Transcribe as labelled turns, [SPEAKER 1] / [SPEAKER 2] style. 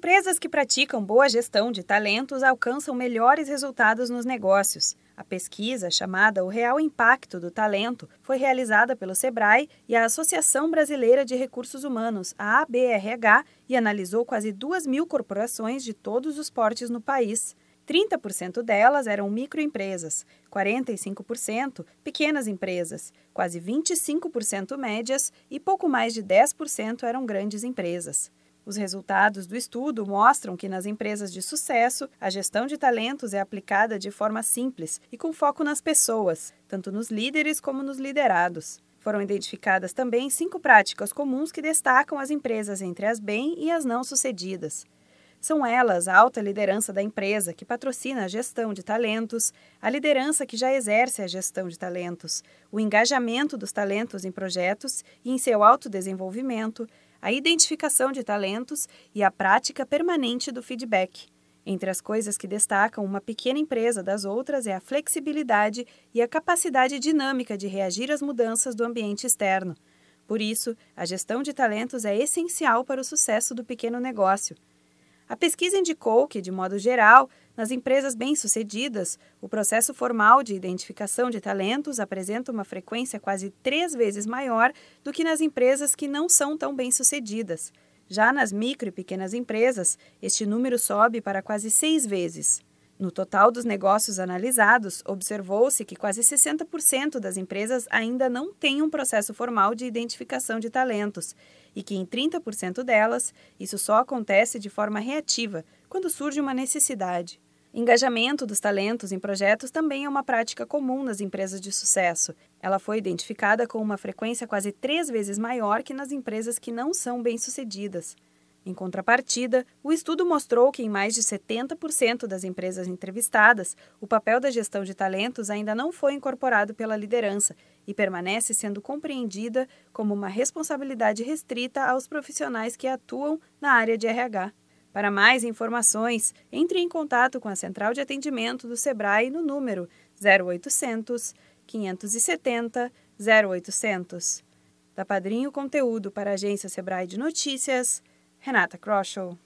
[SPEAKER 1] Empresas que praticam boa gestão de talentos alcançam melhores resultados nos negócios. A pesquisa, chamada O Real Impacto do Talento, foi realizada pelo SEBRAE e a Associação Brasileira de Recursos Humanos, a ABRH, e analisou quase 2 mil corporações de todos os portes no país. 30% delas eram microempresas, 45% pequenas empresas, quase 25% médias e pouco mais de 10% eram grandes empresas. Os resultados do estudo mostram que nas empresas de sucesso, a gestão de talentos é aplicada de forma simples e com foco nas pessoas, tanto nos líderes como nos liderados. Foram identificadas também cinco práticas comuns que destacam as empresas entre as bem e as não sucedidas. São elas a alta liderança da empresa, que patrocina a gestão de talentos, a liderança que já exerce a gestão de talentos, o engajamento dos talentos em projetos e em seu autodesenvolvimento, a identificação de talentos e a prática permanente do feedback. Entre as coisas que destacam uma pequena empresa das outras é a flexibilidade e a capacidade dinâmica de reagir às mudanças do ambiente externo. Por isso, a gestão de talentos é essencial para o sucesso do pequeno negócio. A pesquisa indicou que, de modo geral, nas empresas bem-sucedidas, o processo formal de identificação de talentos apresenta uma frequência quase três vezes maior do que nas empresas que não são tão bem-sucedidas. Já nas micro e pequenas empresas, este número sobe para quase seis vezes. No total dos negócios analisados, observou-se que quase 60% das empresas ainda não têm um processo formal de identificação de talentos e que em 30% delas isso só acontece de forma reativa, quando surge uma necessidade. Engajamento dos talentos em projetos também é uma prática comum nas empresas de sucesso. Ela foi identificada com uma frequência quase três vezes maior que nas empresas que não são bem-sucedidas. Em contrapartida, o estudo mostrou que em mais de 70% das empresas entrevistadas, o papel da gestão de talentos ainda não foi incorporado pela liderança e permanece sendo compreendida como uma responsabilidade restrita aos profissionais que atuam na área de RH. Para mais informações, entre em contato com a Central de Atendimento do Sebrae no número 0800 570 0800. Da Padrinho Conteúdo para a Agência Sebrae de Notícias, Renata Kroschel.